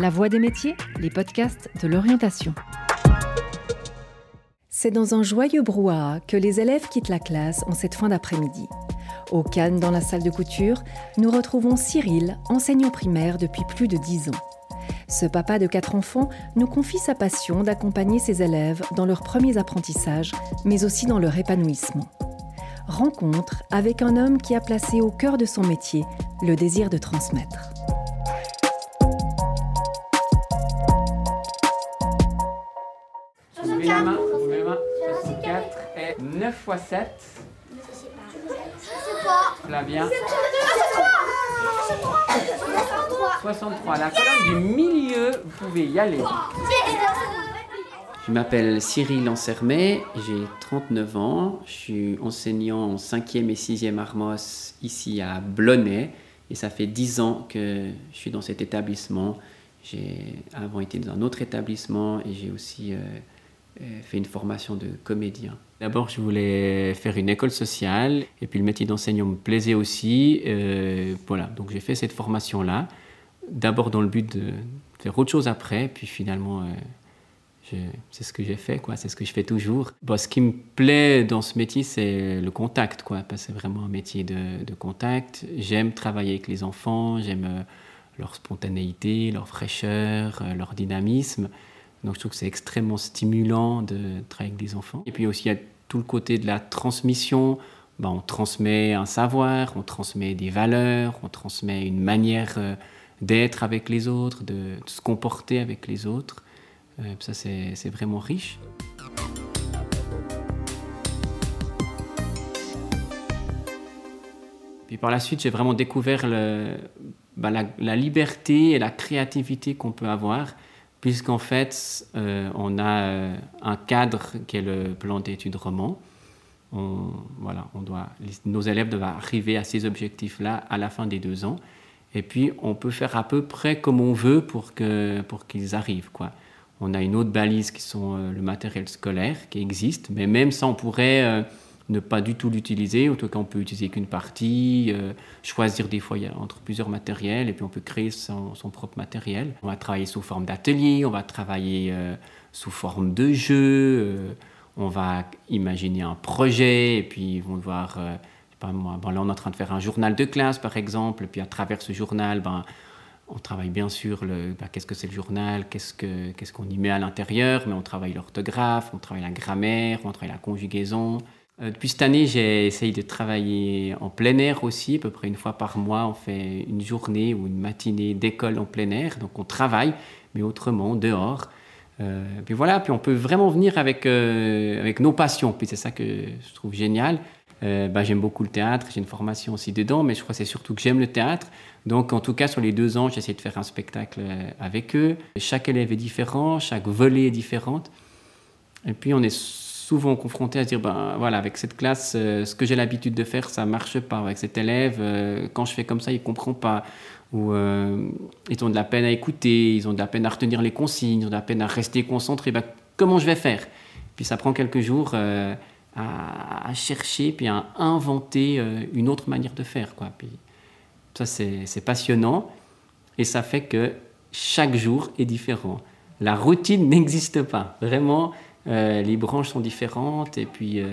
La Voix des métiers, les podcasts de l'orientation. C'est dans un joyeux brouhaha que les élèves quittent la classe en cette fin d'après-midi. Au Cannes, dans la salle de couture, nous retrouvons Cyril, enseignant primaire depuis plus de dix ans. Ce papa de quatre enfants nous confie sa passion d'accompagner ses élèves dans leurs premiers apprentissages, mais aussi dans leur épanouissement. Rencontre avec un homme qui a placé au cœur de son métier le désir de transmettre. 9 x 7. Flavien. 63. La colonne du milieu, vous pouvez y aller. Je m'appelle Cyril Ansermet, j'ai 39 ans, je suis enseignant en 5e et 6e Armos ici à Blonay et ça fait 10 ans que je suis dans cet établissement. J'ai avant été dans un autre établissement et j'ai aussi euh, fait une formation de comédien. D'abord, je voulais faire une école sociale et puis le métier d'enseignant me plaisait aussi. Euh, voilà, donc j'ai fait cette formation-là. D'abord dans le but de faire autre chose après, puis finalement, euh, c'est ce que j'ai fait, quoi. C'est ce que je fais toujours. Bon, ce qui me plaît dans ce métier, c'est le contact, quoi. Parce que c'est vraiment un métier de, contact. J'aime travailler avec les enfants, j'aime euh, leur spontanéité, leur fraîcheur, euh, leur dynamisme. Donc je trouve que c'est extrêmement stimulant de travailler avec des enfants. Et puis aussi, il y a tout le côté de la transmission. Ben, on transmet un savoir, on transmet des valeurs, on transmet une manière euh, d'être avec les autres, de, se comporter avec les autres. Euh, ça, c'est vraiment riche. Puis par la suite, j'ai vraiment découvert la, la liberté et la créativité qu'on peut avoir, puisqu'en fait, euh, on a euh, un cadre qui est le plan d'études roman. Voilà, on doit, nos élèves doivent arriver à ces objectifs-là à la fin des deux ans. Et puis, on peut faire à peu près comme on veut pour que pour qu'ils arrivent. Quoi. On a une autre balise qui sont euh, le matériel scolaire qui existe, mais même ça, on pourrait ne pas du tout l'utiliser. En tout cas, on peut utiliser qu'une partie, euh, choisir des fois entre plusieurs matériels, et puis on peut créer son, propre matériel. On va travailler sous forme d'atelier, on va travailler euh, sous forme de jeu, euh, on va imaginer un projet, et puis ils vont devoir... je sais pas moi, bon, là, on est en train de faire un journal de classe, par exemple, et puis à travers ce journal, ben, on travaille bien sûr le ben, qu'est-ce que c'est le journal, qu'est-ce que qu'est-ce qu'on y met à l'intérieur, mais on travaille l'orthographe, on travaille la grammaire, on travaille la conjugaison. Euh, depuis cette année, j'ai essayé de travailler en plein air aussi, à peu près une fois par mois. On fait une journée ou une matinée d'école en plein air, donc on travaille, mais autrement, dehors. Euh, puis voilà, puis on peut vraiment venir avec, euh, avec nos passions, puis c'est ça que je trouve génial. Euh, bah, j'aime beaucoup le théâtre, j'ai une formation aussi dedans, mais je crois que c'est surtout que j'aime le théâtre. Donc, en tout cas, sur les deux ans, j'essaie de faire un spectacle euh, avec eux. Chaque élève est différent, chaque volet est différente. Et puis, on est souvent confronté à se dire, ben voilà, avec cette classe, euh, ce que j'ai l'habitude de faire, ça marche pas. Avec cet élève, euh, quand je fais comme ça, il comprend pas. Ou euh, ils ont de la peine à écouter, ils ont de la peine à retenir les consignes, ils ont de la peine à rester concentrés. Ben, comment je vais faire? Puis ça prend quelques jours à, chercher, puis à inventer une autre manière de faire. Quoi. Puis ça, c'est passionnant. Et ça fait que chaque jour est différent. La routine n'existe pas. Vraiment, euh, les branches sont différentes et puis euh,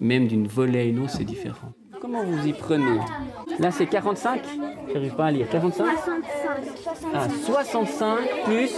même d'une volée à une autre, c'est différent. Comment vous y prenez? Là, c'est 45 J'arrive pas à lire. 45 Ah, 65 plus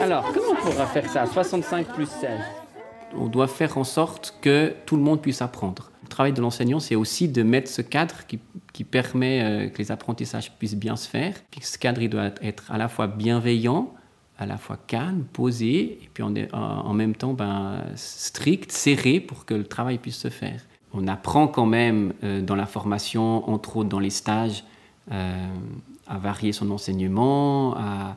Alors, comment on pourra faire ça 65 plus 16 On doit faire en sorte que tout le monde puisse apprendre. Le travail de l'enseignant, c'est aussi de mettre ce cadre qui, qui permet euh, que les apprentissages puissent bien se faire. Puis ce cadre, il doit être à la fois bienveillant, à la fois calme, posé, et puis en, en- même temps ben, strict, serré pour que le travail puisse se faire. On apprend quand même euh, dans la formation, entre autres dans les stages, euh, à varier son enseignement, à,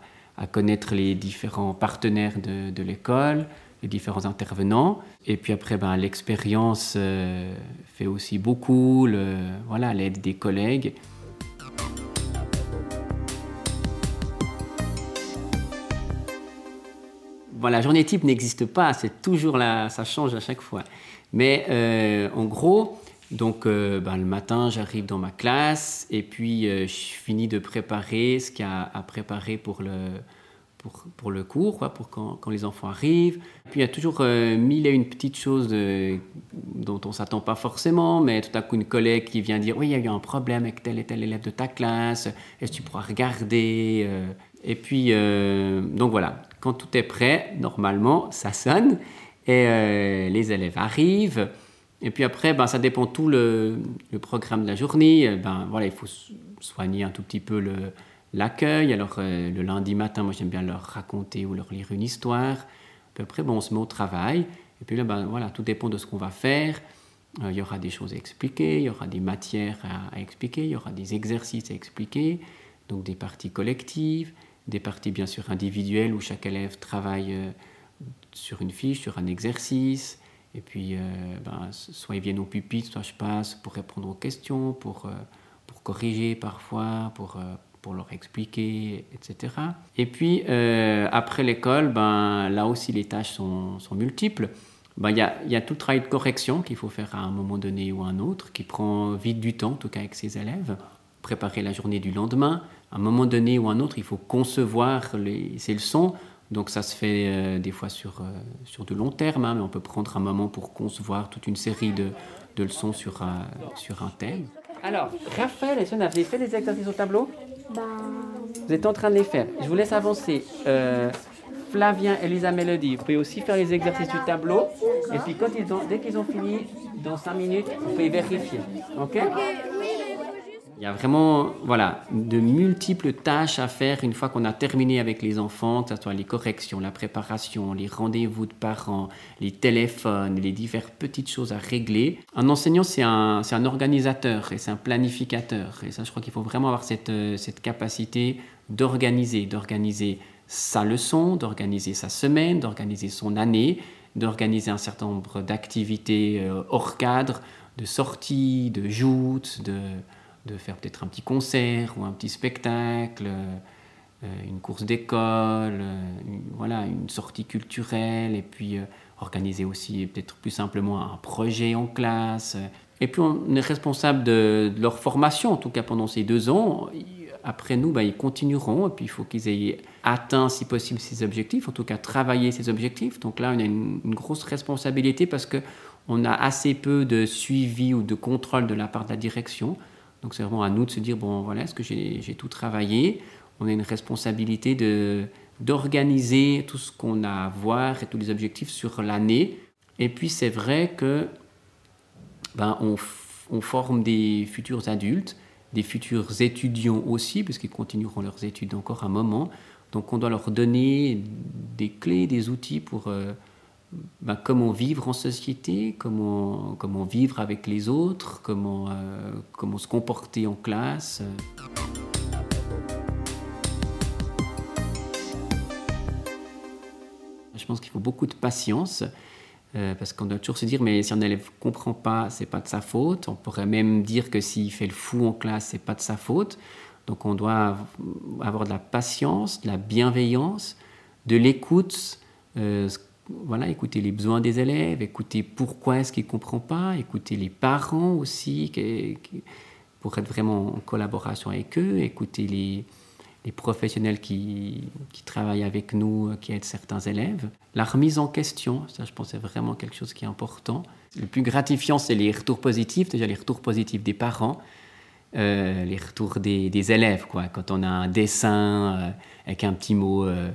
connaître les différents partenaires de, l'école, les différents intervenants. Et puis après, ben, l'expérience euh, fait aussi beaucoup, voilà, l'aide des collègues. La journée type n'existe pas, c'est toujours là, ça change à chaque fois. Mais euh, en gros, Donc ben, le matin, j'arrive dans ma classe et puis je finis de préparer ce qu'il y a à préparer pour le, pour, pour le cours, quoi, pour quand, les enfants arrivent. Puis il y a toujours mille et une petites choses dont on ne s'attend pas forcément, mais tout à coup une collègue qui vient dire Oui, il y a eu un problème avec tel et tel élève de ta classe, est-ce que tu pourras regarder Et puis, donc voilà, quand tout est prêt, normalement, ça sonne et euh, les élèves arrivent. Et puis après, ben, ça dépend tout le, programme de la journée. Ben, voilà, il faut soigner un tout petit peu l'accueil. Alors euh, le lundi matin, moi j'aime bien leur raconter ou leur lire une histoire. Puis après, bon, on se met au travail. Et puis là, ben, voilà, tout dépend de ce qu'on va faire. Euh, il y aura des choses à expliquer, il y aura des matières à, expliquer, il y aura des exercices à expliquer, donc des parties collectives, des parties bien sûr individuelles où chaque élève travaille euh, sur une fiche, sur un exercice. Et puis, euh, ben, soit ils viennent au pupitre, soit je passe pour répondre aux questions, pour, euh, pour corriger parfois, pour, pour leur expliquer, etc. Et puis, après l'école, ben, là aussi les tâches sont, sont multiples. Ben, il y, a, y, a, tout travail de correction qu'il faut faire à un moment donné ou à un autre, qui prend vite du temps, en tout cas avec ses élèves. Préparer la journée du lendemain, à un moment donné ou un autre, il faut concevoir les, ces leçons. Donc ça se fait euh, des fois sur, euh, sur de long terme, hein, mais on peut prendre un moment pour concevoir toute une série de, de leçons sur, un, sur un thème. Alors, Raphaël et Sienna, vous avez fait des exercices au tableau? Ben... Vous êtes en train de les faire. Je vous laisse avancer. Euh, Flavien et Lisa Mélodie, vous pouvez aussi faire les exercices du tableau. Et puis quand ils ont, dès qu'ils ont fini, dans 5 minutes, vous pouvez vérifier. OK, il y a vraiment voilà, de multiples tâches à faire une fois qu'on a terminé avec les enfants, que ce soit les corrections, la préparation, les rendez-vous de parents, les téléphones, les diverses petites choses à régler. Un enseignant, c'est un, un organisateur et c'est un planificateur. Et ça, je crois qu'il faut vraiment avoir cette, euh, cette capacité d'organiser, d'organiser sa leçon, d'organiser sa semaine, d'organiser son année, d'organiser un certain nombre d'activités euh, hors cadre, de sorties, de joutes, de de faire peut-être un petit concert ou un petit spectacle, euh, une course d'école, euh, voilà, une sortie culturelle, et puis euh, organiser aussi peut-être plus simplement un projet en classe. Et puis on est responsable de, leur formation, en tout cas pendant ces deux ans. Après nous, bah, ils continueront, et puis il faut qu'ils aient atteint, si possible, ces objectifs, en tout cas travailler ces objectifs. Donc là, on a une, une grosse responsabilité parce que on a assez peu de suivi ou de contrôle de la part de la direction. Donc c'est vraiment à nous de se dire, bon voilà, est-ce que j'ai tout travaillé? On a une responsabilité d'organiser tout ce qu'on a à voir et tous les objectifs sur l'année. Et puis c'est vrai que ben, on, forme des futurs adultes, des futurs étudiants aussi, parce qu'ils continueront leurs études encore un moment. Donc on doit leur donner des clés, des outils pour... Euh, bah, comment vivre en société, comment, comment vivre avec les autres, comment, euh, comment se comporter en classe. Je pense qu'il faut beaucoup de patience. Euh, parce qu'on doit toujours se dire, mais si un élève ne comprend pas, c'est pas de sa faute. On pourrait même dire que s'il fait le fou en classe, c'est pas de sa faute. Donc on doit avoir de la patience, de la bienveillance, de l'écoute, euh, voilà, écouter les besoins des élèves, écouter pourquoi est-ce qu'ils ne comprennent pas, écouter les parents aussi pour être vraiment en collaboration avec eux, écouter les, professionnels qui, travaillent avec nous, qui aident certains élèves. La remise en question, ça je pense c'est vraiment quelque chose qui est important. Le plus gratifiant, c'est les retours positifs, déjà les retours positifs des parents, euh, les retours des, élèves, quoi. quand on a un dessin euh, avec un petit mot... Euh,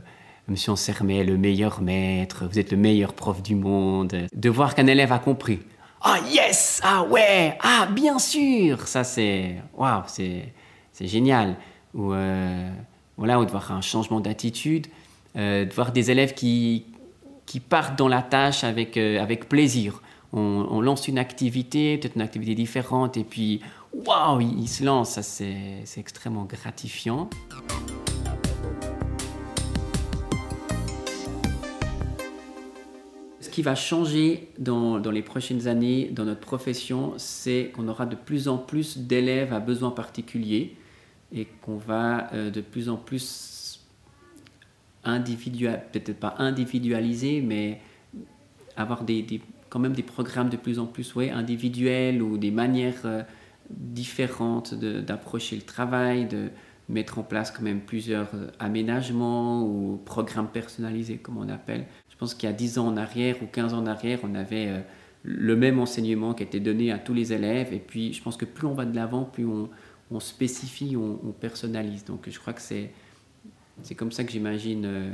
Monsieur Sermet, le meilleur maître, vous êtes le meilleur prof du monde. De voir qu'un élève a compris. Ah yes Ah ouais Ah bien sûr Ça c'est... Waouh, c'est, génial. Ou, euh, voilà, ou de voir un changement d'attitude, euh, de voir des élèves qui, qui partent dans la tâche avec, euh, avec plaisir. On, lance une activité, peut-être une activité différente, et puis waouh, ils il se lancent. Ça c'est extrêmement gratifiant. Qui va changer dans, dans, les prochaines années dans notre profession, c'est qu'on aura de plus en plus d'élèves à besoins particuliers et qu'on va euh, de plus en plus individualiser, peut-être pas individualiser, mais avoir des, quand même des programmes de plus en plus ouais, individuels ou des manières euh, différentes d'approcher le travail, mettre en place quand même plusieurs euh, aménagements ou programmes personnalisés, comme on appelle. Je pense qu'il y a 10 ans en arrière ou 15 ans en arrière, on avait euh, le même enseignement qui était donné à tous les élèves. Et puis, je pense que plus on va de l'avant, plus on, spécifie, on, on, personnalise. Donc, je crois que c'est c'est comme ça que j'imagine euh,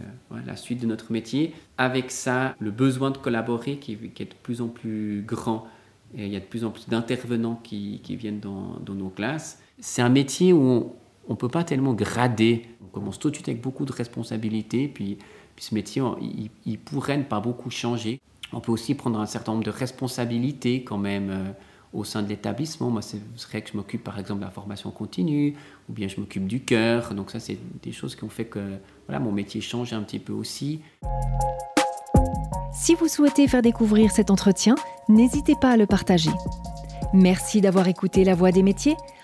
la suite de notre métier. Avec ça, le besoin de collaborer qui, est de plus en plus grand. Et il y a de plus en plus d'intervenants qui, qui, viennent dans, dans, nos classes. C'est un métier où on ne peut pas tellement grader. On commence tout de suite avec beaucoup de responsabilités. Puis, puis ce métier, il, il, pourrait ne pas beaucoup changer. On peut aussi prendre un certain nombre de responsabilités quand même. Euh, au sein de l'établissement. Moi, ce serait que je m'occupe par exemple de la formation continue, ou bien je m'occupe du cœur. Donc ça, c'est des choses qui ont fait que voilà, mon métier change un petit peu aussi. Si vous souhaitez faire découvrir cet entretien, n'hésitez pas à le partager. Merci d'avoir écouté La Voix des métiers,